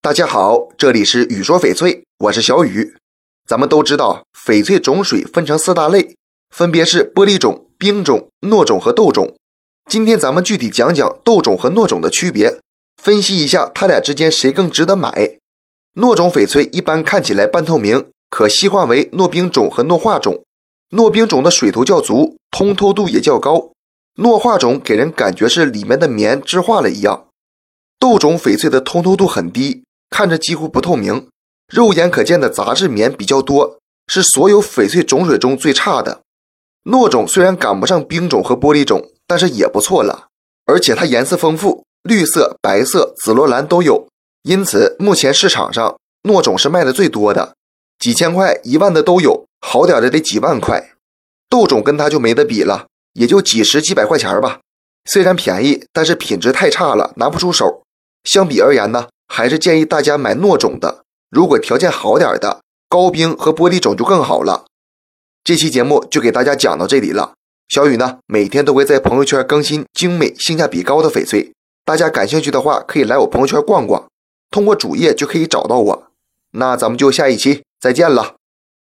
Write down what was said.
大家好，这里是雨说翡翠，我是小雨。咱们都知道，翡翠种水分成四大类，分别是玻璃种、冰种、糯种和豆种。今天咱们具体讲讲豆种和糯种的区别，分析一下它俩之间谁更值得买。糯种翡翠一般看起来半透明，可细化为糯冰种和糯化种。糯冰种的水头较足，通透度也较高；糯化种给人感觉是里面的棉质化了一样。豆种翡翠的通透度很低。看着几乎不透明，肉眼可见的杂质棉比较多，是所有翡翠种水中最差的。糯种虽然赶不上冰种和玻璃种，但是也不错了。而且它颜色丰富，绿色、白色、紫罗兰都有，因此目前市场上糯种是卖的最多的，几千块、一万的都有，好点的得几万块。豆种跟它就没得比了，也就几十几百块钱吧。虽然便宜，但是品质太差了，拿不出手。相比而言呢？还是建议大家买糯种的，如果条件好点的，高冰和玻璃种就更好了。这期节目就给大家讲到这里了。小雨呢，每天都会在朋友圈更新精美、性价比高的翡翠，大家感兴趣的话，可以来我朋友圈逛逛，通过主页就可以找到我。那咱们就下一期再见了。